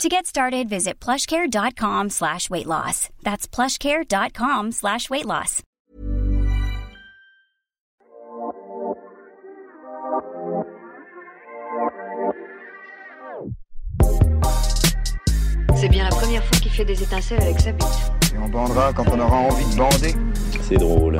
To get started, visit plushcare.com slash weight loss. That's plushcare.com slash weight loss. C'est bien la première fois qu'il fait des étincelles avec sa bite. Et on bandera quand on aura envie de bander. C'est drôle.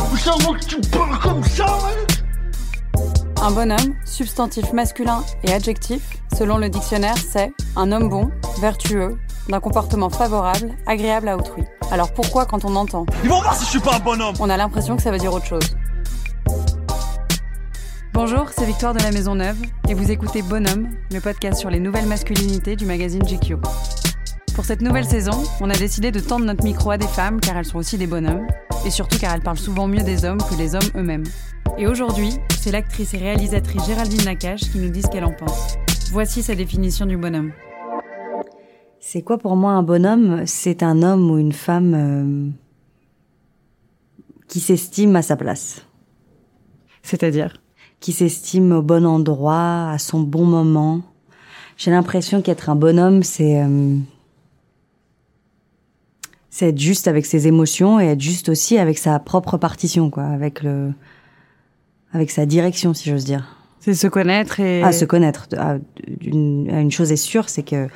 Un bonhomme, substantif masculin et adjectif, selon le dictionnaire, c'est un homme bon, vertueux, d'un comportement favorable, agréable à autrui. Alors pourquoi quand on entend Ils vont voir si je suis pas un bonhomme On a l'impression que ça veut dire autre chose. Bonjour, c'est Victoire de la Maison Neuve et vous écoutez Bonhomme, le podcast sur les nouvelles masculinités du magazine GQ. Pour cette nouvelle saison, on a décidé de tendre notre micro à des femmes car elles sont aussi des bonhommes et surtout car elles parlent souvent mieux des hommes que les hommes eux-mêmes. Et aujourd'hui, c'est l'actrice et réalisatrice Géraldine Nakache qui nous dit ce qu'elle en pense. Voici sa définition du bonhomme. C'est quoi pour moi un bonhomme? C'est un homme ou une femme euh, qui s'estime à sa place, C'est-à-dire? Qui s'estime au bon endroit, à son bon moment. J'ai l'impression qu'être un bonhomme, c'est euh, c'est être juste avec ses émotions et être juste aussi avec sa propre partition, quoi, avec le avec sa direction, si j'ose dire. C'est se connaître et... Ah, se connaître. Ah, une, une chose est sûre, c'est que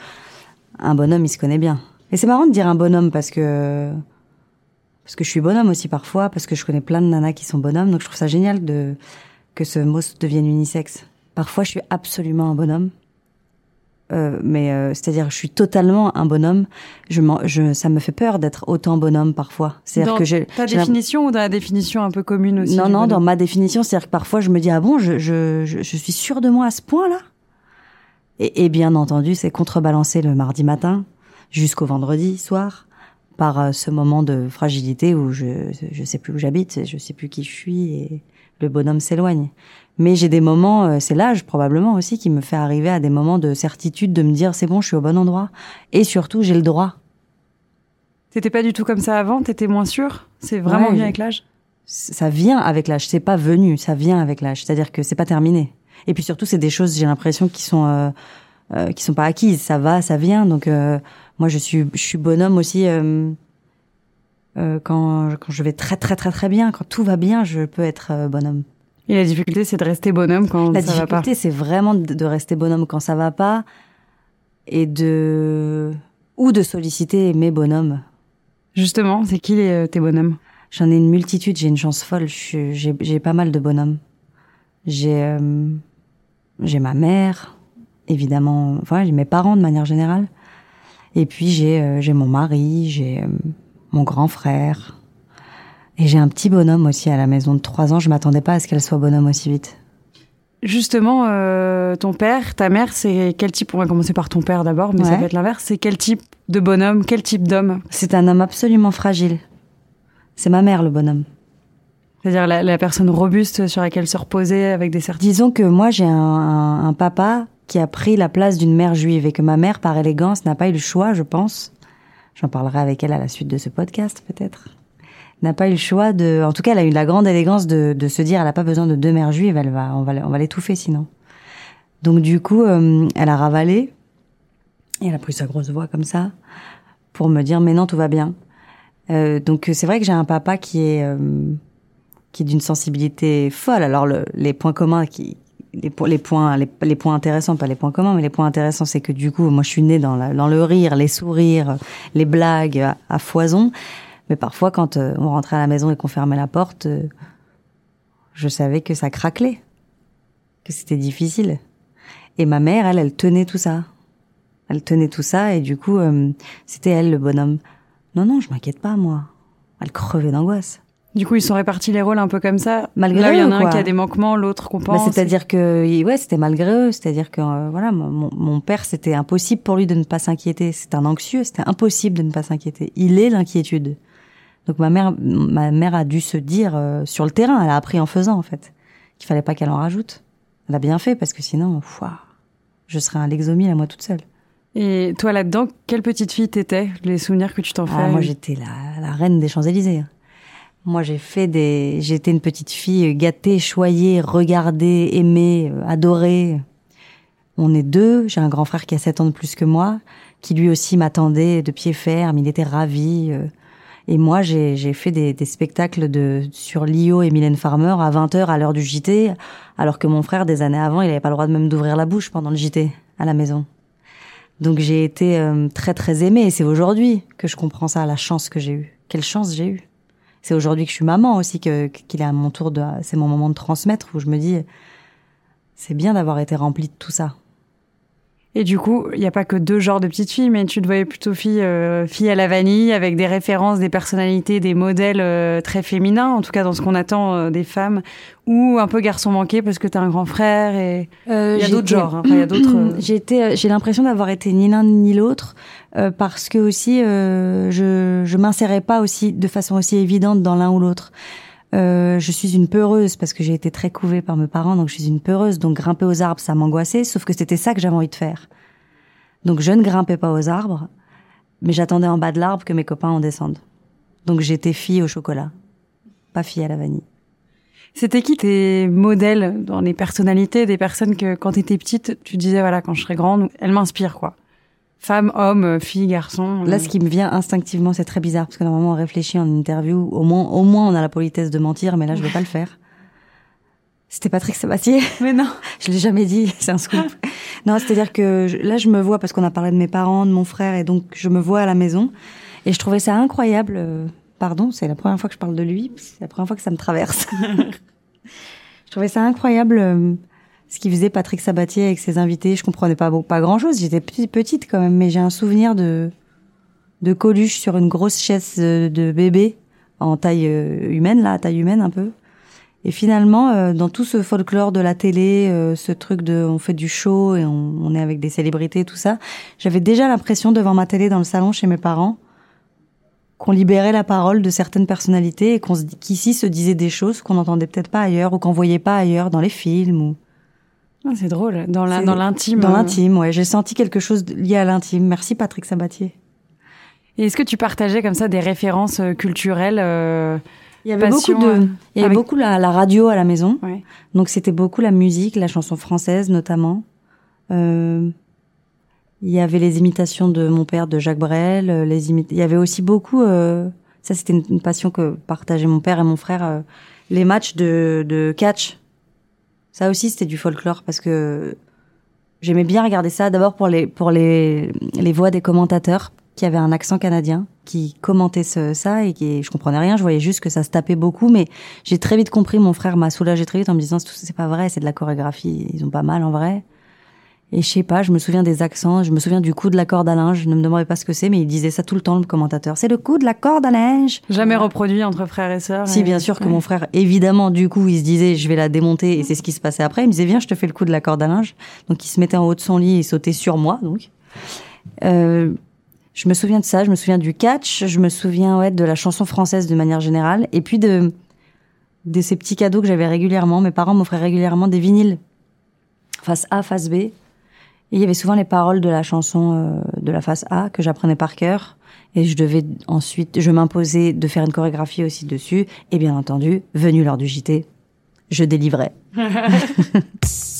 un bonhomme, il se connaît bien. Et c'est marrant de dire un bonhomme parce que parce que je suis bonhomme aussi parfois, parce que je connais plein de nanas qui sont bonhommes, donc je trouve ça génial de que ce mot devienne unisexe. Parfois, je suis absolument un bonhomme. Euh, mais euh, c'est-à-dire, je suis totalement un bonhomme. Je, m'en- je, ça me fait peur d'être autant bonhomme parfois. C'est-à-dire que j'ai ta définition ou dans la définition un peu commune aussi non, non, dans ma définition, c'est-à-dire que parfois je me dis ah bon, je, je, je, je suis sûre de moi à ce point-là? Et, et bien entendu, c'est contrebalancé le mardi matin jusqu'au vendredi soir par euh, ce moment de fragilité où je je sais plus où j'habite, je sais plus qui je suis et le bonhomme s'éloigne. Mais j'ai des moments, euh, c'est l'âge probablement aussi qui me fait arriver à des moments de certitude de me dire c'est bon, je suis au bon endroit et surtout j'ai le droit. T'étais pas du tout comme ça avant? T'étais moins sûr C'est vraiment Ouais, avec l'âge? Ça vient avec l'âge. C'est pas venu, ça vient avec l'âge. C'est-à-dire que c'est pas terminé. Et puis surtout, c'est des choses, j'ai l'impression, qui sont euh, euh, qui sont pas acquises. Ça va, ça vient. Donc euh, moi, je suis je suis bonhomme aussi euh, euh, quand quand je vais très très très très bien, quand tout va bien, je peux être bonhomme. Et la difficulté, c'est de rester bonhomme quand La ça va pas. difficulté, c'est vraiment de, rester bonhomme quand ça va pas et de ou de solliciter mes bonhommes. Justement, c'est qui les, euh, tes bonhommes? J'en ai une multitude, j'ai une chance folle. J'ai j'ai pas mal de bonhommes. J'ai euh, j'ai ma mère, évidemment. Enfin, j'ai mes parents de manière générale. Et puis j'ai euh, j'ai mon mari, j'ai euh, mon grand frère. Et j'ai un petit bonhomme aussi à la maison de trois ans. Je m'attendais pas à ce qu'elle soit bonhomme aussi vite. Justement, euh, ton père, ta mère, c'est quel type On va commencer par ton père d'abord, mais ça peut être l'inverse. C'est quel type de bonhomme Quel type d'homme? C'est un homme absolument fragile. C'est ma mère le bonhomme. C'est-à-dire la, la personne robuste sur laquelle se reposer avec des certitudes? Disons que moi j'ai un, un- un papa qui a pris la place d'une mère juive et que ma mère, par élégance, n'a pas eu le choix, je pense. J'en parlerai avec elle à la suite de ce podcast, peut-être. N'a pas eu le choix de, en tout cas, elle a eu la grande élégance de, de se dire, elle n'a pas besoin de deux mères juives, elle va, on va, on va l'étouffer sinon. Donc du coup, euh, elle a ravalé et elle a pris sa grosse voix comme ça pour me dire, mais non, tout va bien. Euh, donc c'est vrai que j'ai un papa qui est euh, qui est d'une sensibilité folle. Alors le- les points communs qui les, les points les, points intéressants pas les points communs mais les points intéressants c'est que du coup moi je suis née dans dans le rire, les sourires, les blagues à, à foison. Mais parfois quand euh, on rentrait à la maison et qu'on fermait la porte euh, je savais que ça craquelait. Que c'était difficile. Et ma mère elle elle tenait tout ça. Elle tenait tout ça et du coup euh, c'était elle le bonhomme. Non non, je m'inquiète pas moi. Elle crevait d'angoisse. Du coup, ils sont répartis les rôles un peu comme ça. Malgré Là, il y en a un qui a des manquements, l'autre Bah, compense. c'est-à-dire que ouais, c'était malgré eux, c'est-à-dire que euh, voilà, mon père, c'était impossible pour lui de ne pas s'inquiéter. C'est un anxieux, c'était impossible de ne pas s'inquiéter. Il est l'inquiétude. Donc ma mère, ma mère a dû se dire euh, sur le terrain, elle a appris en faisant en fait, qu'il fallait pas qu'elle en rajoute. Elle a bien fait parce que sinon, ouah, je serais un lexomile à moi toute seule. Et toi là-dedans, quelle petite fille t'étais? Les souvenirs que tu t'en fais? Ah, moi j'étais la, la reine des Champs-Élysées. Moi j'ai fait des, j'étais une petite fille gâtée, choyée, regardée, aimée, euh, adorée. On est deux. J'ai un grand frère qui a 7 ans de plus que moi, qui lui aussi m'attendait de pied ferme. Il était ravi. euh. Et moi, j'ai fait des, des spectacles de sur Lio et Mylène Farmer à 20h à l'heure du JT, alors que mon frère, des années avant, il avait pas le droit de même d'ouvrir la bouche pendant le JT à la maison. Donc j'ai été euh, très très aimée. Et c'est aujourd'hui que je comprends ça, la chance que j'ai eue. Quelle chance j'ai eue. C'est aujourd'hui que je suis maman aussi que qu'il est à mon tour de. C'est mon moment de transmettre où je me dis, c'est bien d'avoir été remplie de tout ça. Et du coup, il n'y a pas que deux genres de petites filles, mais tu te voyais plutôt fille, euh, fille à la vanille, avec des références, des personnalités, des modèles euh, très féminins, en tout cas dans ce qu'on attend euh, des femmes, ou un peu garçon manqué parce que tu as un grand frère et il y a d'autres genres. hein. Enfin, y a d'autres. euh, J'ai euh, l'impression d'avoir été ni l'un ni l'autre euh, parce que aussi euh, je je m'insérais pas aussi de façon aussi évidente dans l'un ou l'autre. Euh, je suis une peureuse parce que j'ai été très couvée par mes parents, donc je suis une peureuse. Donc grimper aux arbres, ça m'angoissait, sauf que c'était ça que j'avais envie de faire. Donc je ne grimpais pas aux arbres, mais j'attendais en bas de l'arbre que mes copains en descendent. Donc j'étais fille au chocolat, pas fille à la vanille. C'était qui tes modèles dans les personnalités des personnes que quand tu étais petite, tu disais voilà, quand je serai grande, elles m'inspirent quoi. Femme, homme, fille, garçon. Là, euh, ce qui me vient instinctivement, c'est très bizarre parce que normalement on réfléchit en interview. Au moins, au moins, on a la politesse de mentir, mais là, je vais pas le faire. C'était Patrick Sabatier. Mais non. Je l'ai jamais dit, c'est un scoop. non, c'est-à-dire que je- là, je me vois parce qu'on a parlé de mes parents, de mon frère, et donc je me vois à la maison. Et je trouvais ça incroyable. euh, Pardon, c'est la première fois que je parle de lui. C'est la première fois que ça me traverse. je trouvais ça incroyable euh, ce qu'il faisait Patrick Sabatier avec ses invités. Je comprenais pas pas grand-chose. J'étais petite, quand même, mais j'ai un souvenir de de Coluche sur une grosse chaise de bébé en taille euh, humaine, là, taille humaine un peu. Et finalement, euh, dans tout ce folklore de la télé, euh, ce truc de on fait du show et on, est avec des célébrités, tout ça, j'avais déjà l'impression devant ma télé dans le salon chez mes parents qu'on libérait la parole de certaines personnalités et qu'ici se disaient des choses qu'on n'entendait peut-être pas ailleurs ou qu'on voyait pas ailleurs dans les films ou c'est drôle. Dans l'intime. dans euh. l'intime. Ouais, j'ai senti quelque chose lié à l'intime. Merci Patrick Sabatier. Et est-ce que tu partageais comme ça des références euh, culturelles euh, Il y avait passion, beaucoup de, euh, il y avait avec- beaucoup la, la radio à la maison. ouais. Donc c'était beaucoup la musique, la chanson française notamment. Euh, il y avait les imitations de mon père, de Jacques Brel. Les il y avait aussi beaucoup. ça c'était une, une passion que partageaient mon père et mon frère. les matchs de, de catch. Ça aussi c'était du folklore parce que j'aimais bien regarder ça. D'abord pour les pour les les voix des commentateurs qui avaient un accent canadien, qui commentaient ce, ça et qui je comprenais rien. Je voyais juste que ça se tapait beaucoup, mais j'ai très vite compris. Mon frère m'a soulagé très vite en me disant c'est pas vrai, c'est de la chorégraphie. Ils ont pas mal en vrai. Et je sais pas, je me souviens des accents, je me souviens du coup de la corde à linge. Ne me demandez pas ce que c'est, mais il disait ça tout le temps le commentateur. C'est le coup de la corde à linge. Jamais reproduit entre frères et sœurs. Si et- bien sûr que ouais. mon frère, évidemment, du coup, il se disait je vais la démonter et c'est ce qui se passait après. Il me disait viens, je te fais le coup de la corde à linge. Donc il se mettait en haut de son lit et sautait sur moi. Donc euh, je me souviens de ça, je me souviens du catch, je me souviens ouais de la chanson française de manière générale et puis de de ces petits cadeaux que j'avais régulièrement. Mes parents m'offraient régulièrement des vinyles face A, face B. Il y avait souvent les paroles de la chanson euh, de la face A que j'apprenais par cœur. Et je devais ensuite, je m'imposais de faire une chorégraphie aussi dessus. Et bien entendu, venu l'heure du JT, je délivrais.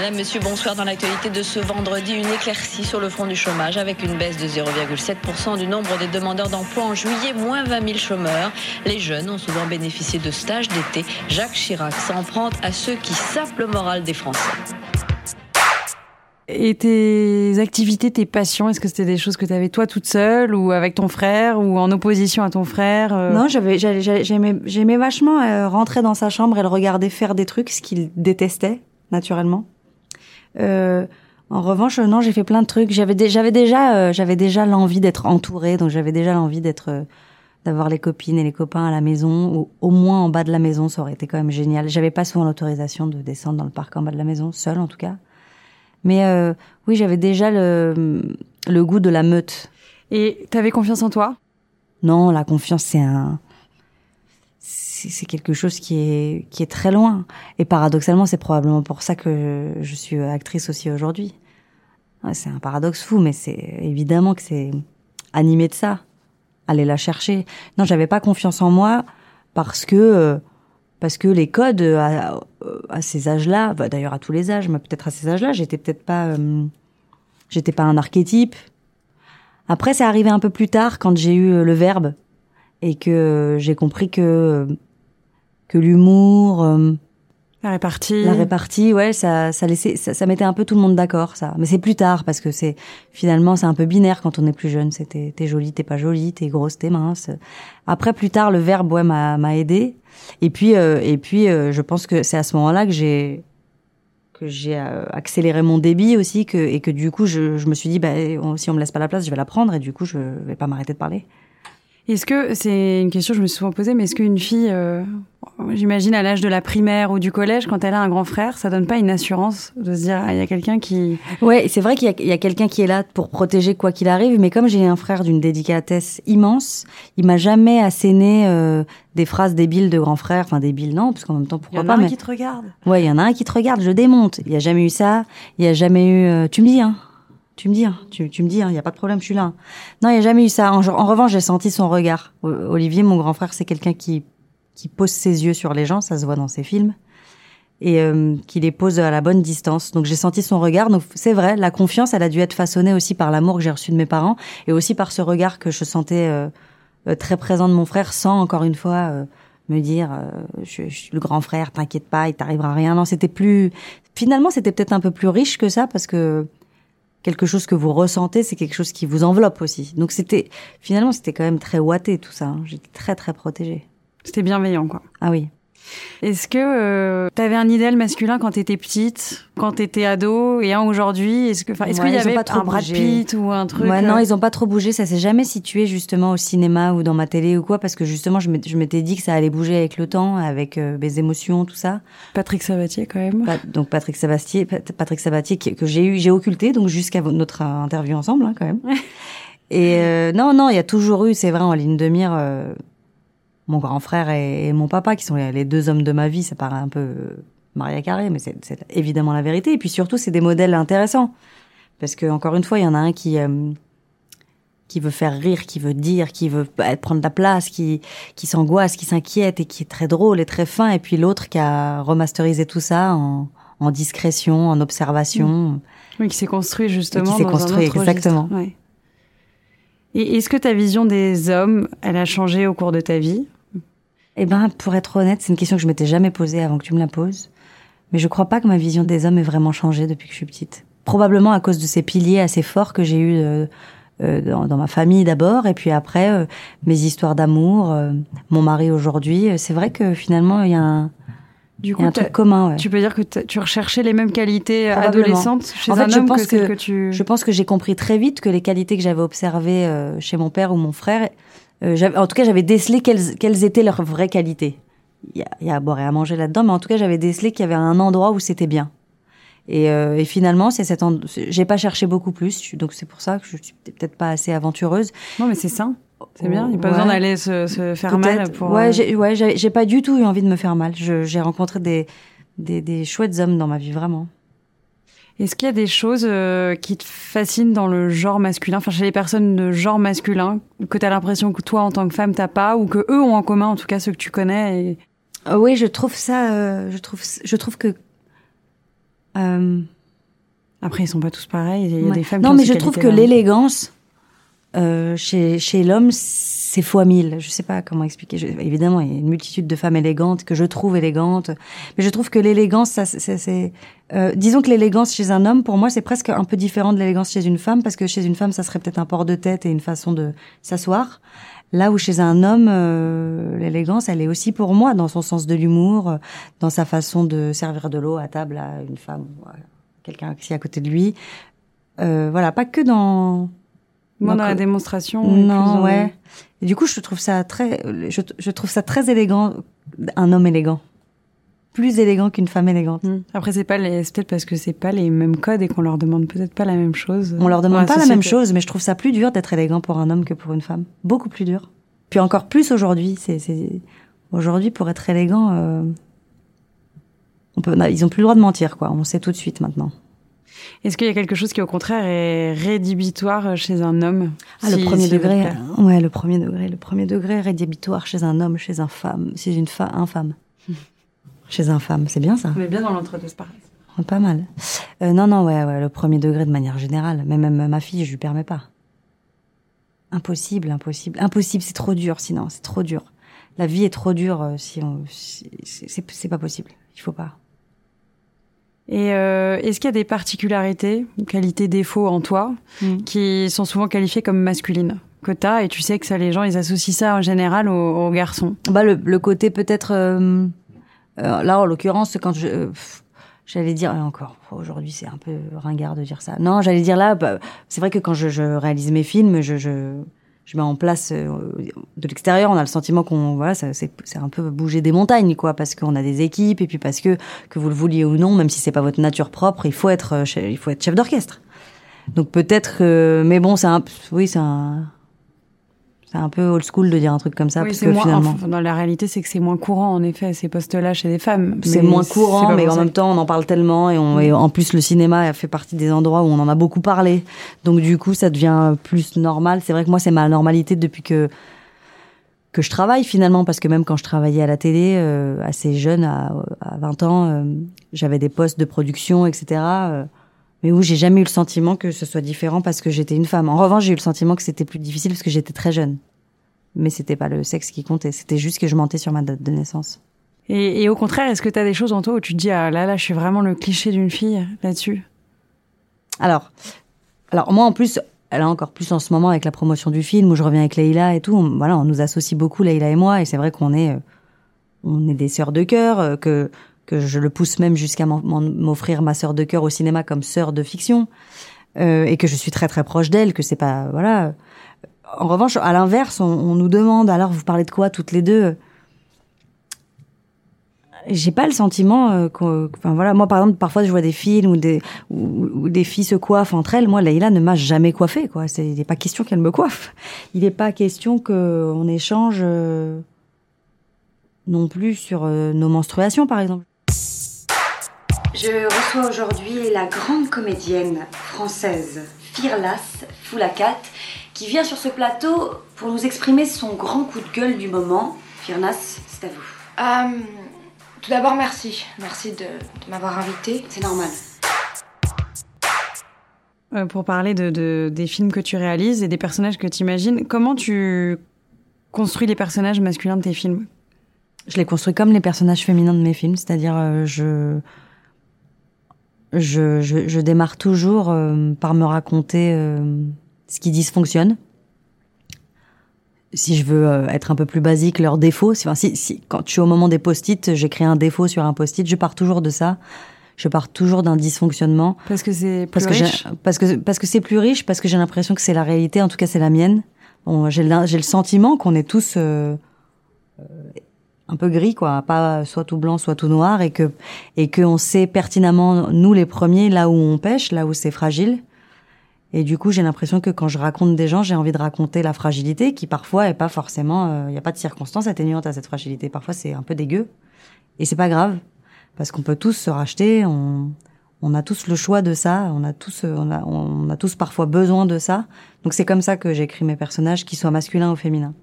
Madame, Monsieur, bonsoir. Dans l'actualité de ce vendredi, une éclaircie sur le front du chômage avec une baisse de 0,7% du nombre des demandeurs d'emploi en juillet, moins 20 000 chômeurs. Les jeunes ont souvent bénéficié de stages d'été. Jacques Chirac s'en prend à ceux qui sapent le moral des Français. Et tes activités, tes passions, est-ce que c'était des choses que tu avais toi toute seule ou avec ton frère ou en opposition à ton frère euh, Non, j'avais, j'aimais vachement euh, rentrer dans sa chambre et le regarder faire des trucs, ce qu'il détestait naturellement. Euh, en revanche, euh, non, j'ai fait plein de trucs. J'avais, dé- j'avais déjà, euh, j'avais déjà l'envie d'être entourée, donc j'avais déjà l'envie d'être, d'avoir les copines et les copains à la maison, ou au moins en bas de la maison, ça aurait été quand même génial. J'avais pas souvent l'autorisation de descendre dans le parc en bas de la maison, seule en tout cas. Mais euh, oui, j'avais déjà le, le goût de la meute. Et t'avais confiance en toi? Non, la confiance, c'est un, c'est quelque chose qui est qui est très loin. Et paradoxalement, c'est probablement pour ça que je suis actrice aussi aujourd'hui. c'est un paradoxe fou, mais c'est évidemment que c'est animé de ça. Aller la chercher. Non, j'avais pas confiance en moi parce que euh, parce que les codes à, à ces âges-là, bah, d'ailleurs à tous les âges, mais peut-être à ces âges-là, j'étais peut-être pas euh, j'étais pas un archétype. Après, c'est arrivé un peu plus tard quand j'ai eu euh, le verbe et que j'ai compris que que l'humour, euh, la répartie, la répartie, ouais, ça, ça laissait, ça, ça mettait un peu tout le monde d'accord, ça. Mais c'est plus tard parce que c'est finalement c'est un peu binaire quand on est plus jeune. C'était t'es jolie, t'es pas jolie, t'es grosse, t'es mince. Après plus tard, le verbe ouais m'a m'a aidé. Et puis euh, et puis euh, je pense que c'est à ce moment-là que j'ai que j'ai accéléré mon débit aussi que et que du coup je, je me suis dit bah si on me laisse pas la place, je vais la prendre et du coup je vais pas m'arrêter de parler. Est-ce que c'est une question que je me suis souvent posée, mais est-ce qu'une fille, euh, j'imagine à l'âge de la primaire ou du collège, quand elle a un grand frère, ça donne pas une assurance de se dire ah, il y a quelqu'un qui Ouais, c'est vrai qu'il y a, quelqu'un qui est là pour protéger quoi qu'il arrive, mais comme j'ai un frère d'une dédicatesse immense, il m'a jamais asséné euh, des phrases débiles de grand frère, enfin débiles non, parce qu'en même temps pourquoi pas. Il y en a un qui te regarde. Ouais, il y en a un qui te regarde, je démonte. Il y a jamais eu ça, il y a jamais eu. Euh, tu me dis hein tu me dis, hein, tu, tu me dis, il hein, n'y a pas de problème, je suis là. Non, il n'y a jamais eu ça. En, revanche, j'ai senti son regard. Olivier, mon grand frère, c'est quelqu'un qui, qui pose ses yeux sur les gens, ça se voit dans ses films, et euh, qui les pose à la bonne distance. Donc j'ai senti son regard. Donc c'est vrai, la confiance, elle a dû être façonnée aussi par l'amour que j'ai reçu de mes parents, et aussi par ce regard que je sentais euh, euh, très présent de mon frère, sans encore une fois me dire, je, je, suis le grand frère, t'inquiète pas, il t'arrivera rien. Non, c'était plus. Finalement, c'était peut-être un peu plus riche que ça parce que quelque chose que vous ressentez, c'est quelque chose qui vous enveloppe aussi. Donc c'était finalement c'était quand même très ouaté tout ça. Hein. J'étais très très protégée. C'était bienveillant quoi. Ah oui. Est-ce que euh, tu avais un idéal masculin quand tu étais petite, quand tu étais ado et un aujourd'hui? Est-ce que, est-ce qu'il y avait pas trop un Brad Pitt ou un truc ouais, Non, euh? ils ont pas trop bougé. Ça s'est jamais situé justement au cinéma ou dans ma télé ou quoi, parce que justement, je m'étais dit que ça allait bouger avec le temps, avec euh, mes émotions, tout ça. Patrick Sabatier quand même. donc Patrick Sabatier, Patrick Sabatier que, j'ai eu, j'ai occulté, donc jusqu'à notre interview ensemble hein, quand même. et euh, non, non, il y a toujours eu, c'est vrai, en ligne de mire mon grand frère et, mon papa, qui sont les, deux hommes de ma vie, ça paraît un peu euh, Maria Carré, mais c'est évidemment la vérité. Et puis surtout, c'est des modèles intéressants. Parce que, encore une fois, il y en a un qui, euh, qui veut faire rire, qui veut dire, qui veut prendre la place, qui, qui s'angoisse, qui s'inquiète et qui est très drôle et très fin. Et puis l'autre qui a remasterisé tout ça en, en discrétion, en observation. Oui, qui s'est construit justement. qui s'est construit, exactement. Et est-ce que ta vision des hommes, elle a changé au cours de ta vie? Eh ben, pour être honnête, c'est une question que je m'étais jamais posée avant que tu me la poses. Mais je crois pas que ma vision des hommes ait vraiment changé depuis que je suis petite. Probablement à cause de ces piliers assez forts que j'ai eus euh, euh, dans, ma famille d'abord, et puis après euh, mes histoires d'amour, mon mari aujourd'hui. C'est vrai que finalement il y a un, du coup, un truc commun. Ouais. Tu peux dire que tu recherchais les mêmes qualités adolescentes chez un homme que, que, tu. Je pense que j'ai compris très vite que les qualités que j'avais observées chez mon père ou mon frère euh, en tout cas, j'avais décelé quelles, quelles étaient leurs vraies qualités. Il y a, y a à boire et à manger là-dedans, mais en tout cas, j'avais décelé qu'il y avait un endroit où c'était bien. Et, euh, et, finalement, c'est cet j'ai pas cherché beaucoup plus, donc c'est pour ça que je suis peut-être pas assez aventureuse. Non, mais c'est ça. C'est bien. Il n'y a pas besoin d'aller se, se, faire mal pour. Ouais, euh, j'ai, ouais, pas du tout eu envie de me faire mal. j'ai rencontré des, des, des chouettes hommes dans ma vie, vraiment. Est-ce qu'il y a des choses euh, qui te fascinent dans le genre masculin, enfin chez les personnes de genre masculin, que tu as l'impression que toi en tant que femme t'as pas, ou que eux ont en commun, en tout cas ceux que tu connais et... Euh, oui, je trouve ça, euh, je trouve, je trouve que. Après, ils sont pas tous pareils. Il y a des femmes. Non, qui mais je trouve que l'élégance chez chez l'homme c'est fois mille. Je sais pas comment expliquer. évidemment, il y a une multitude de femmes élégantes que je trouve élégantes, mais je trouve que l'élégance, ça, c'est, euh, disons que l'élégance chez un homme, pour moi, c'est presque un peu différent de l'élégance chez une femme, parce que chez une femme, ça serait peut-être un port de tête et une façon de s'asseoir. Là où chez un homme, euh, l'élégance, elle est aussi pour moi dans son sens de l'humour, dans sa façon de servir de l'eau à table à une femme, quelqu'un qui est à côté de lui. Euh, voilà, pas que dans dans la démonstration. Non, ouais. Et du coup, je trouve ça très, je, je trouve ça très élégant, un homme élégant. plus élégant qu'une femme élégante. Mm. Après, c'est pas les, c'est peut-être parce que c'est pas les mêmes codes et qu'on leur demande peut-être pas la même chose. On leur demande pas la même chose, mais je trouve ça plus dur d'être élégant pour un homme que pour une femme. Beaucoup plus dur. Puis encore plus aujourd'hui. C'est, c'est... Aujourd'hui, pour être élégant, euh, on peut, ils ont plus le droit de mentir, quoi. On sait tout de suite maintenant. Est-ce qu'il y a quelque chose qui, au contraire, est rédhibitoire chez un homme Ah, le premier degré. euh, Ouais, le premier degré. Le premier degré rédhibitoire chez un homme, chez un femme, chez une femme, un femme. chez un femme, c'est bien ça. On est bien dans l'entre-deux, c'est pareil. Pas mal. Euh, non, non, ouais, ouais, le premier degré de manière générale. Mais même ma fille, je lui permets pas. Impossible, impossible, impossible. C'est trop dur, sinon, c'est trop dur. La vie est trop dure euh, si on, si- c'est pas possible. Il faut pas. Et euh, est-ce qu'il y a des particularités, qualités, défauts en toi Mm. qui sont souvent qualifiées comme masculines? Que t'as et tu sais que ça, les gens, ils associent ça en général aux, aux garçons. Bah le, le côté peut-être euh, euh, là en l'occurrence quand je euh, j'allais dire et encore aujourd'hui c'est un peu ringard de dire ça. Non, j'allais dire là bah, c'est vrai que quand je, je réalise mes films, je je je mets en place euh, de l'extérieur, on a le sentiment qu'on voilà, c'est un peu bouger des montagnes quoi parce qu'on a des équipes et puis parce que que vous le vouliez ou non, même si c'est pas votre nature propre, il faut être euh, il faut être chef d'orchestre. Donc peut-être mais bon, c'est un oui, c'est un c'est un peu old school de dire un truc comme ça oui, parce que moins. finalement enfin, dans la réalité, c'est que c'est moins courant en effet ces postes-là chez les femmes. c'est moins courant, mais en même temps, on en parle tellement et, on, et en plus, le cinéma a fait partie des endroits où on en a beaucoup parlé. Donc, du coup, ça devient plus normal. C'est vrai que moi, c'est ma normalité depuis que que je travaille finalement, parce que même quand je travaillais à la télé, euh, assez jeune, à, à 20 ans, euh, j'avais des postes de production, etc. euh, mais où j'ai jamais eu le sentiment que ce soit différent parce que j'étais une femme. En revanche, j'ai eu le sentiment que c'était plus difficile parce que j'étais très jeune. Mais c'était pas le sexe qui comptait, c'était juste que je mentais sur ma date de naissance. Et, et au contraire, est-ce que tu as des choses en toi où tu te dis ah là là, je suis vraiment le cliché d'une fille là-dessus? Alors, alors moi en plus, elle a encore plus en ce moment avec la promotion du film où je reviens avec Leïla et tout. on- voilà, on nous associe beaucoup Leïla et moi et c'est vrai qu'on est, euh, on est des sœurs de cœur, euh, que que je le pousse même jusqu'à m'offrir ma sœur de cœur au cinéma comme sœur de fiction euh, et que je suis très très proche d'elle, que c'est pas voilà. En revanche, à l'inverse, on, on nous demande alors vous parlez de quoi toutes les deux? J'ai pas le sentiment euh, enfin voilà. Moi par exemple parfois je vois des films où des où, où des filles se coiffent entre elles. Moi Leïla ne m'a jamais coiffée quoi. C'est il n'est pas question qu'elle me coiffe. Il n'est pas question que on échange euh, non plus sur euh, nos menstruations par exemple Je reçois aujourd'hui la grande comédienne française Firlas Foulakat qui vient sur ce plateau pour nous exprimer son grand coup de gueule du moment. Firnas, c'est à vous. Euh, tout d'abord, merci. Merci de, de m'avoir invité. C'est normal. Euh, pour parler de, de- des films que tu réalises et des personnages que tu imagines. Comment tu construis les personnages masculins de tes films? Je les construis comme les personnages féminins de mes films c'est-à-dire euh, je je, je, je démarre toujours euh, par me raconter euh, ce qui dysfonctionne. Si je veux euh, être un peu plus basique, leurs défauts. Enfin, si, si, quand je suis au moment des post-it, j'écris un défaut sur un post-it, je pars toujours de ça. Je pars toujours d'un dysfonctionnement. Parce que c'est plus Parce que, riche? parce que parce que c'est plus riche, parce que j'ai l'impression que c'est la réalité. En tout cas, c'est la mienne. Bon, j'ai le sentiment qu'on est tous euh, un peu gris, quoi, pas soit tout blanc, soit tout noir, et que et que on sait pertinemment nous les premiers là où on pêche, là où c'est fragile. Et du coup, j'ai l'impression que quand je raconte des gens, j'ai envie de raconter la fragilité, qui parfois est pas forcément, il n'y a pas de circonstances atténuantes à cette fragilité. Parfois, c'est un peu dégueu, et c'est pas grave, parce qu'on peut tous se racheter. On, on a tous le choix de ça. On a tous, euh, on a, on a tous parfois besoin de ça. Donc c'est comme ça que j'écris mes personnages, qu'ils soient masculins ou féminins.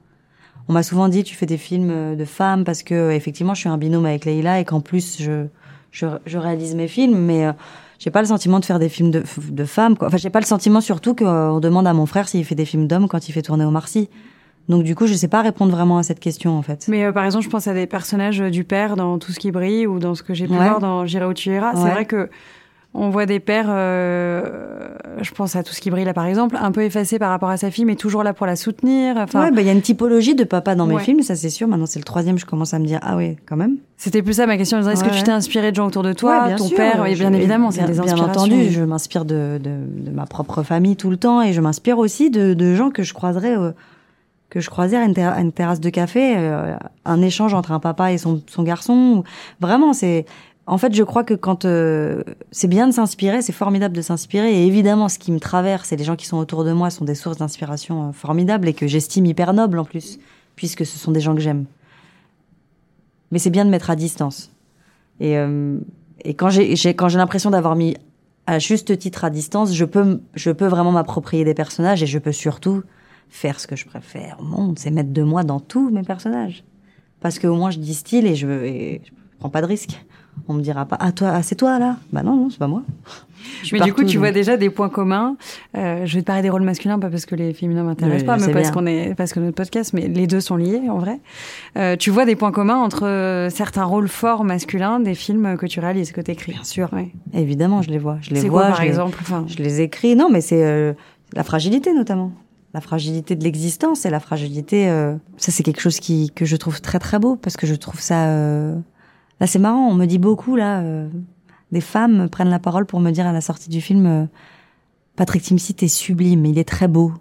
On m'a souvent dit tu fais des films euh, de femmes parce que effectivement je suis un binôme avec Leïla et qu'en plus je, je je réalise mes films, mais euh, j'ai pas le sentiment de faire des films de, de femmes. Quoi. Enfin j'ai pas le sentiment surtout qu'on demande à mon frère s'il fait des films d'hommes quand il fait tourner au Marcy. Donc du coup je sais pas répondre vraiment à cette question en fait. Mais euh, par exemple, je pense à des personnages du père dans Tout ce qui brille ou dans ce que j'ai pu Ouais. voir dans J'irai où tu iras. C'est vrai que on voit des pères, euh, je pense à Tout ce qui brille là par exemple, un peu effacés par rapport à sa fille, mais toujours là pour la soutenir. Enfin, ouais, bah il y a une typologie de papa dans mes Ouais. films, ça c'est sûr. Maintenant c'est le troisième, je commence à me dire ah ouais quand même. C'était plus ça ma question. Est-ce que tu t'es inspiré de gens autour de toi, ton sûr. père? Oui, bien évidemment, c'est bien- des Bien entendu, je m'inspire de, de, de ma propre famille tout le temps et je m'inspire aussi de, de gens que je croiserai euh, que je croisais à une, terra- à une terrasse de café, euh, un échange entre un papa et son, son garçon. Vraiment, c'est. En fait, je crois que quand euh, c'est bien de s'inspirer, c'est formidable de s'inspirer. Et évidemment, ce qui me traverse et les gens qui sont autour de moi sont des sources d'inspiration euh, formidables et que j'estime hyper nobles en plus, puisque ce sont des gens que j'aime. Mais c'est bien de mettre à distance. Et, euh, et quand j'ai quand j'ai l'impression d'avoir mis à juste titre à distance, je peux je peux vraiment m'approprier des personnages et je peux surtout faire ce que je préfère au monde, c'est mettre de moi dans tous mes personnages. Parce qu'au moins je distille et je, et je prends pas de risque. On me dira pas, ah toi, ah, c'est toi là? Bah non, non, c'est pas moi. Je Mais du coup, tu donc. vois déjà des points communs. Euh, je vais te parler des rôles masculins, pas parce que les féminins m'intéressent Oui, pas, mais parce qu'on est, parce que notre podcast, mais les deux sont liés en vrai. Euh, tu vois des points communs entre euh, certains rôles forts masculins des films que tu réalises, que tu écris. Bien sûr. Ouais. Évidemment, je les vois. Je les vois. quoi, par je les- exemple? Enfin, Je les écris. Non, mais c'est euh, la fragilité notamment. La fragilité de l'existence et la fragilité. euh, ça, c'est quelque chose qui que je trouve très très beau parce que je trouve ça. Là, c'est marrant. On me dit beaucoup là. euh, Des femmes prennent la parole pour me dire à la sortie du film. euh, Patrick Timsit est sublime. Il est très beau.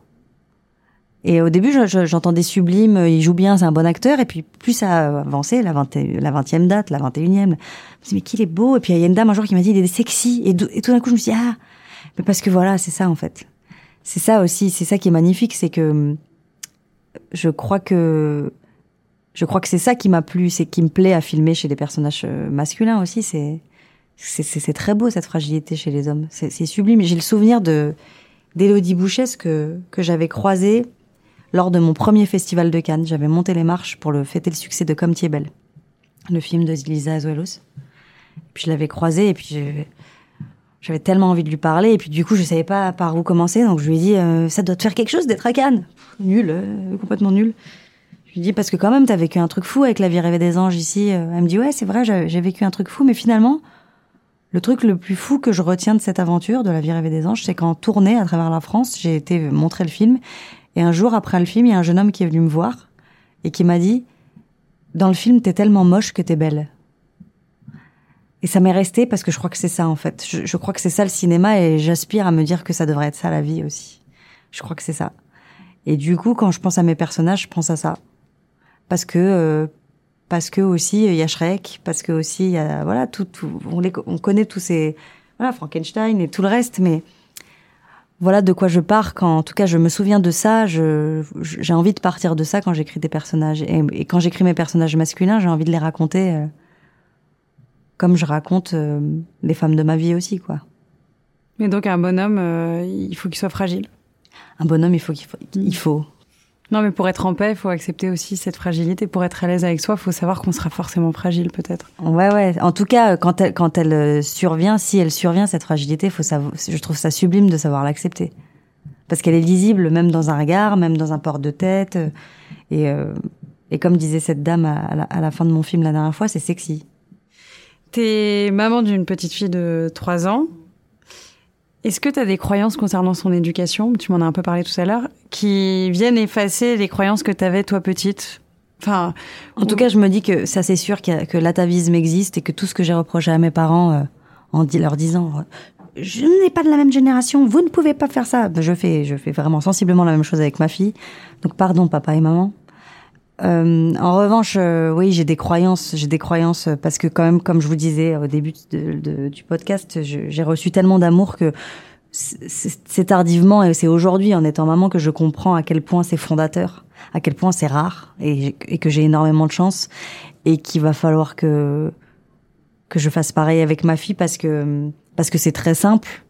Et au début, je- je- j'entendais sublime, il joue bien, c'est un bon acteur. Et puis, plus ça a avancé, la 20 la 20e date, la 21e, je me dis, mais qu'il est beau. Et puis, il y a une dame un jour qui m'a dit, il est sexy. Et, et tout d'un coup, je me suis dit, ah, mais parce que voilà, c'est ça, en fait. C'est ça aussi, c'est ça qui est magnifique, c'est que je crois que, je crois que c'est ça qui m'a plu, c'est qui me plaît à filmer chez des personnages euh, masculins aussi, c'est, c'est, très beau, cette fragilité chez les hommes. C'est, sublime. J'ai le souvenir de, d'Élodie Bouchès que, que j'avais croisée lors de mon premier festival de Cannes. J'avais monté les marches pour le fêter le succès de Comme tu es belle, le film de Lisa Azuelos. Puis je l'avais croisée et puis j'avais tellement envie de lui parler et puis du coup je savais pas par où commencer donc je lui ai dit euh, ça doit te faire quelque chose d'être à Cannes. Nul, euh, complètement nul. Je lui dit parce que quand même t'as vécu un truc fou avec la vie rêvée des anges ici. Euh, Elle me dit ouais c'est vrai j'ai vécu un truc fou mais finalement le truc le plus fou que je retiens de cette aventure de la vie rêvée des anges c'est qu'en tournée à travers la France j'ai été montrer le film et un jour après le film il y a un jeune homme qui est venu me voir et qui m'a dit dans le film t'es tellement moche que t'es belle. Et ça m'est resté parce que je crois que c'est ça en fait. Je crois que c'est ça le cinéma et j'aspire à me dire que ça devrait être ça la vie aussi. Je crois que c'est ça. Et du coup, quand je pense à mes personnages, je pense à ça parce que euh, parce que aussi il y a Shrek, parce que aussi il y a voilà tout, tout on les on connaît tous ces voilà Frankenstein et tout le reste, mais voilà de quoi je pars quand en tout cas je me souviens de ça. Je- j'ai envie de partir de ça quand j'écris des personnages et, et quand j'écris mes personnages masculins, j'ai envie de les raconter. euh, comme je raconte euh, les femmes de ma vie aussi, quoi. Mais donc un bonhomme, euh, il faut qu'il soit fragile. Un bonhomme, il faut qu'il faut, il faut. Non, mais pour être en paix, il faut accepter aussi cette fragilité. Pour être à l'aise avec soi, il faut savoir qu'on sera forcément fragile, peut-être. Ouais, ouais. En tout cas, euh, quand elle, quand elle euh, survient, si elle survient cette fragilité, faut savoir. Je trouve ça sublime de savoir l'accepter, parce qu'elle est lisible, même dans un regard, même dans un port de tête. euh, Et euh, et comme disait cette dame à, à la, à la fin de mon film la dernière fois, c'est sexy. T'es maman d'une petite fille de 3 ans. Est-ce que tu as des croyances concernant son éducation, tu m'en as un peu parlé tout à l'heure, qui viennent effacer les croyances que tu avais toi petite? Enfin, En tout cas, je me dis que ça, c'est sûr a- que l'atavisme existe et que tout ce que j'ai reproché à mes parents euh, en leur disant euh, je n'ai pas de la même génération, vous ne pouvez pas faire ça. Je fais, je fais vraiment sensiblement la même chose avec ma fille. Donc pardon, papa et maman. Euh, en revanche, euh, oui, j'ai des croyances, j'ai des croyances euh, parce que quand même, comme je vous disais au début du podcast, j'ai reçu tellement d'amour que c'est c'est tardivement et c'est aujourd'hui en étant maman que je comprends à quel point c'est fondateur, à quel point c'est rare et, et que j'ai énormément de chance et qu'il va falloir que que je fasse pareil avec ma fille parce que parce que c'est très simple,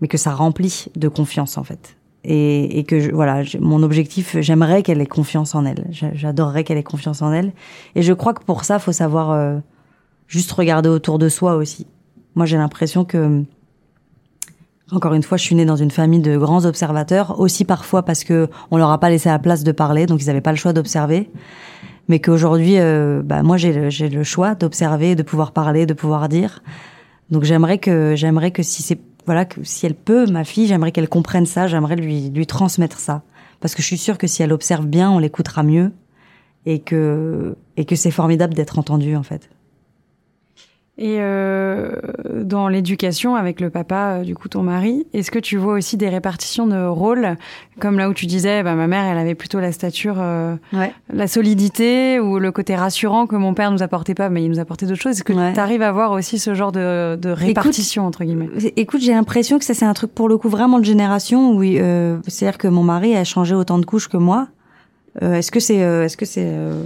mais que ça remplit de confiance en fait. Et, et que je- voilà, mon objectif, j'aimerais qu'elle ait confiance en elle. J'a- J'adorerais qu'elle ait confiance en elle. Et je crois que pour ça, faut savoir euh, juste regarder autour de soi aussi. Moi, j'ai l'impression que encore une fois, je suis née dans une famille de grands observateurs, aussi parfois parce que on leur a pas laissé la place de parler, donc ils n'avaient pas le choix d'observer. Mais qu'aujourd'hui, euh, bah, moi, j'ai le, j'ai le choix d'observer, de pouvoir parler, de pouvoir dire. Donc j'aimerais que j'aimerais que si c'est voilà que si elle peut, ma fille, j'aimerais qu'elle comprenne ça, j'aimerais lui lui transmettre ça, parce que je suis sûre que si elle observe bien, on l'écoutera mieux et que et que c'est formidable d'être entendu en fait. Et euh, dans l'éducation avec le papa, euh, du coup ton mari, est-ce que tu vois aussi des répartitions de rôles, comme là où tu disais, bah, ma mère, elle avait plutôt la stature, euh, Ouais. la solidité ou le côté rassurant que mon père nous apportait pas, mais il nous apportait d'autres choses. Est-ce que Ouais. tu arrives à voir aussi ce genre de, de répartition entre guillemets? Écoute, j'ai l'impression que ça c'est un truc pour le coup vraiment de génération où euh, c'est-à-dire que mon mari a changé autant de couches que moi. Euh, est-ce que c'est euh, est-ce que c'est euh,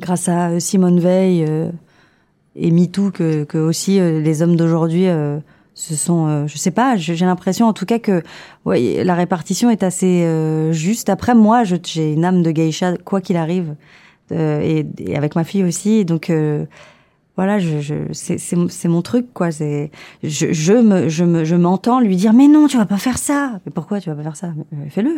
grâce à euh, Simone Veil euh, et MeToo que, que aussi euh, les hommes d'aujourd'hui euh, se sont euh, je sais pas, j'ai l'impression en tout cas que ouais, la répartition est assez euh, juste. Après moi, j'ai une âme de geisha quoi qu'il arrive euh, et, et avec ma fille aussi donc euh, voilà, je, je, c'est, mon truc, quoi. C'est, je, je me, je me, je m'entends lui dire, mais non, tu vas pas faire ça. Mais pourquoi tu vas pas faire ça? Euh, Fais-le.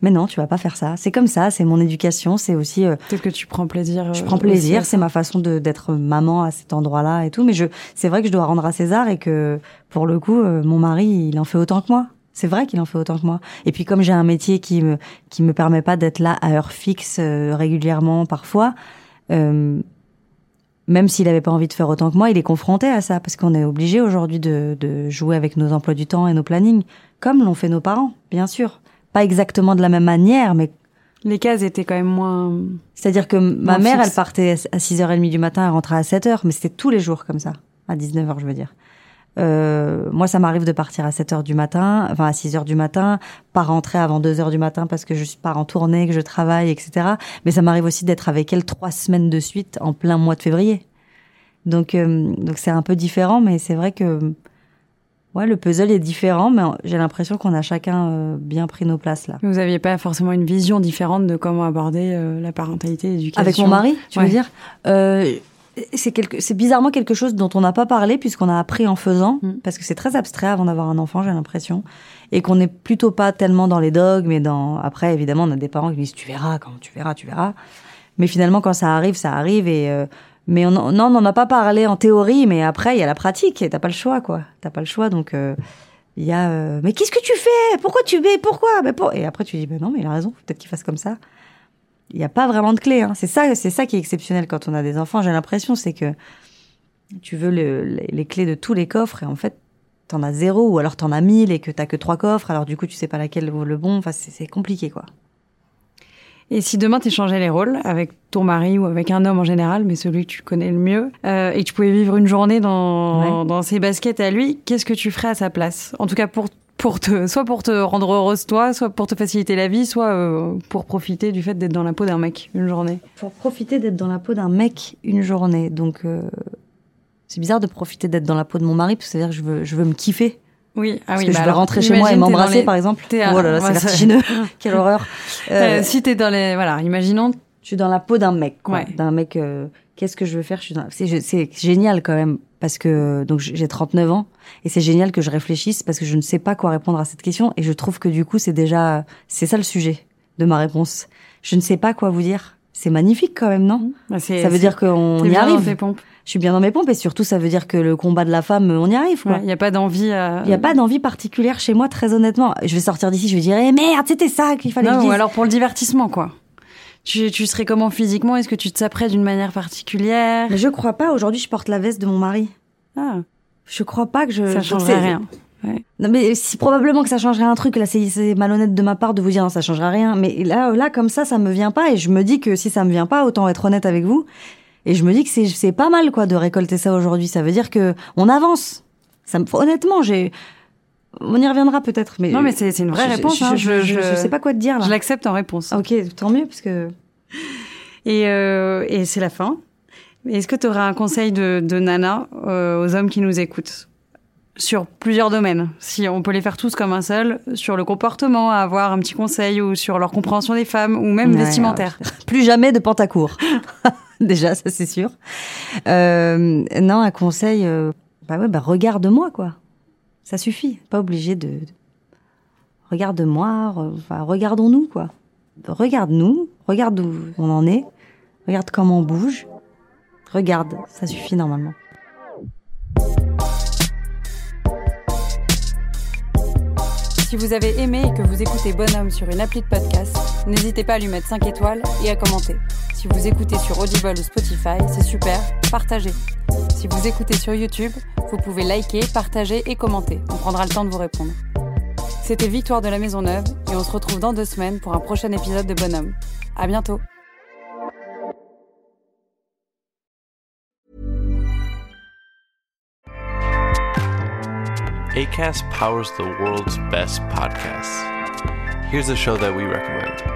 Mais non, tu vas pas faire ça. C'est comme ça. C'est mon éducation. C'est aussi, euh, Peut-être que tu prends plaisir. je euh, prends plaisir. C'est ma façon de, d'être maman à cet endroit-là et tout. Mais je, c'est vrai que je dois rendre à César et que, pour le coup, euh, mon mari, il en fait autant que moi. C'est vrai qu'il en fait autant que moi. Et puis comme j'ai un métier qui me qui me permet pas d'être là à heure fixe euh, régulièrement parfois, euh, même s'il avait pas envie de faire autant que moi, il est confronté à ça parce qu'on est obligé aujourd'hui de, de jouer avec nos emplois du temps et nos plannings, comme l'ont fait nos parents, bien sûr. Pas exactement de la même manière, mais Les cases étaient quand même moins. c'est-à-dire que ma mère, fixe. elle partait à 6h30 du matin, elle rentrait à 7h, mais c'était tous les jours comme ça, à 19h, je veux dire. Euh, moi, ça m'arrive de partir à 7h du matin, enfin à 6h du matin, pas rentrer avant 2h du matin parce que je suis pars en tournée, que je travaille, etc. Mais ça m'arrive aussi d'être avec elle trois semaines de suite en plein mois de février. Donc, euh, donc c'est un peu différent, mais c'est vrai que ouais, le puzzle est différent, mais j'ai l'impression qu'on a chacun euh, bien pris nos places là. Vous aviez pas forcément une vision différente de comment aborder euh, la parentalité et l'éducation? Avec mon mari, tu Ouais. veux dire? Euh, C'est quelque, c'est bizarrement quelque chose dont on n'a pas parlé puisqu'on a appris en faisant, Mm. parce que c'est très abstrait avant d'avoir un enfant, j'ai l'impression, et qu'on n'est plutôt pas tellement dans les dogmes, mais dans. Après, évidemment, on a des parents qui disent tu verras, quand tu verras, tu verras. Mais finalement, quand ça arrive, ça arrive et. euh, mais on, non, on n'en a pas parlé en théorie, mais après, il y a la pratique et t'as pas le choix, quoi. T'as pas le choix, donc euh, il y a. euh, mais qu'est-ce que tu fais? Pourquoi tu mais pourquoi? Mais pour... Et après, tu dis, ben non, mais il a raison, peut-être qu'il fasse comme ça il n'y a pas vraiment de clé. Hein. C'est ça, c'est ça qui est exceptionnel quand on a des enfants. J'ai l'impression, c'est que tu veux le- les, les clés de tous les coffres et en fait, t'en as zéro ou alors t'en as mille et que t'as que trois coffres. Alors du coup, tu sais pas laquelle vaut le bon. Enfin, c'est compliqué, quoi. Et si demain tu changeais les rôles avec ton mari ou avec un homme en général, mais celui que tu connais le mieux, euh, et que tu pouvais vivre une journée dans, Ouais. dans ses baskets à lui, qu'est-ce que tu ferais à sa place? En tout cas pour pour te soit pour te rendre heureuse toi, soit pour te faciliter la vie, soit euh, pour profiter du fait d'être dans la peau d'un mec une journée. Pour profiter d'être dans la peau d'un mec une journée. Donc, euh, c'est bizarre de profiter d'être dans la peau de mon mari, parce que c'est-à-dire que je veux, je veux me kiffer. Oui, ah parce oui, que bah je veux alors, rentrer chez moi et m'embrasser, les- par exemple. à- Oh là là, c'est vertigineux. Quelle horreur. Euh, Euh, si t'es dans les voilà, imaginons je suis dans la peau d'un mec, quoi. Ouais. D'un mec, euh, qu'est-ce que je veux faire? Je suis dans... c'est, je- c'est génial quand même, parce que donc j'ai 39 ans, et c'est génial que je réfléchisse, parce que je ne sais pas quoi répondre à cette question, et je trouve que du coup, c'est déjà, c'est ça le sujet de ma réponse. Je ne sais pas quoi vous dire. C'est magnifique quand même, non? Bah, c'est- Ça veut dire qu'on y bien dans arrive. tes pompes. Je suis bien dans mes pompes, et surtout, ça veut dire que le combat de la femme, on y arrive. Il n'y a pas d'envie à... Il n'y a pas d'envie particulière chez moi, très honnêtement. Je vais sortir d'ici, je vais dire, eh merde, c'était ça qu'il fallait que Non, ou alors pour le divertissement, quoi. Tu, tu serais comment physiquement? Est-ce que tu te saperais d'une manière particulière? Mais je crois pas. Aujourd'hui, je porte la veste de mon mari. Ah, Je crois pas que je. ça changerait rien. Non, mais si probablement que ça changerait un truc. Là, c'est malhonnête de ma part de vous dire non, ça changerait rien. Mais là, là, comme ça, ça me vient pas. Et je me dis que si ça me vient pas, autant être honnête avec vous. Et je me dis que c'est c'est pas mal, quoi, de récolter ça aujourd'hui. Ça veut dire que on avance. Ça me, honnêtement, j'ai. On y reviendra peut-être. Mais Non, mais c'est une vraie je- réponse. Je, hein. je, je, je sais pas quoi te dire là. Je l'accepte en réponse. Ok, tant mieux parce que. Et, euh, et c'est la fin. Est-ce que tu aurais un conseil de, de Nana euh, aux hommes qui nous écoutent sur plusieurs domaines? Si on peut les faire tous comme un seul, sur le comportement, à avoir un petit conseil ou sur leur compréhension des femmes ou même Ouais, vestimentaire. Plus jamais de pantacourt. Déjà, ça c'est sûr. Euh, non, un conseil, euh, bah ouais, bah regarde-moi quoi. Ça suffit. Pas obligé de. de- Regarde-moi, regardons-nous quoi. Regarde-nous, regarde où on en est, regarde comment on bouge. Regarde, ça suffit normalement. Si vous avez aimé et que vous écoutez Bonhomme sur une appli de podcast, n'hésitez pas à lui mettre 5 étoiles et à commenter. Si vous écoutez sur Audible ou Spotify, c'est super, partagez. Si vous écoutez sur YouTube, vous pouvez liker, partager et commenter. On prendra le temps de vous répondre. C'était Victoire de la Maison Neuve et on se retrouve dans deux semaines pour un prochain épisode de Bonhomme. À bientôt. ACAST powers the world's best podcasts. Here's a show that we recommend.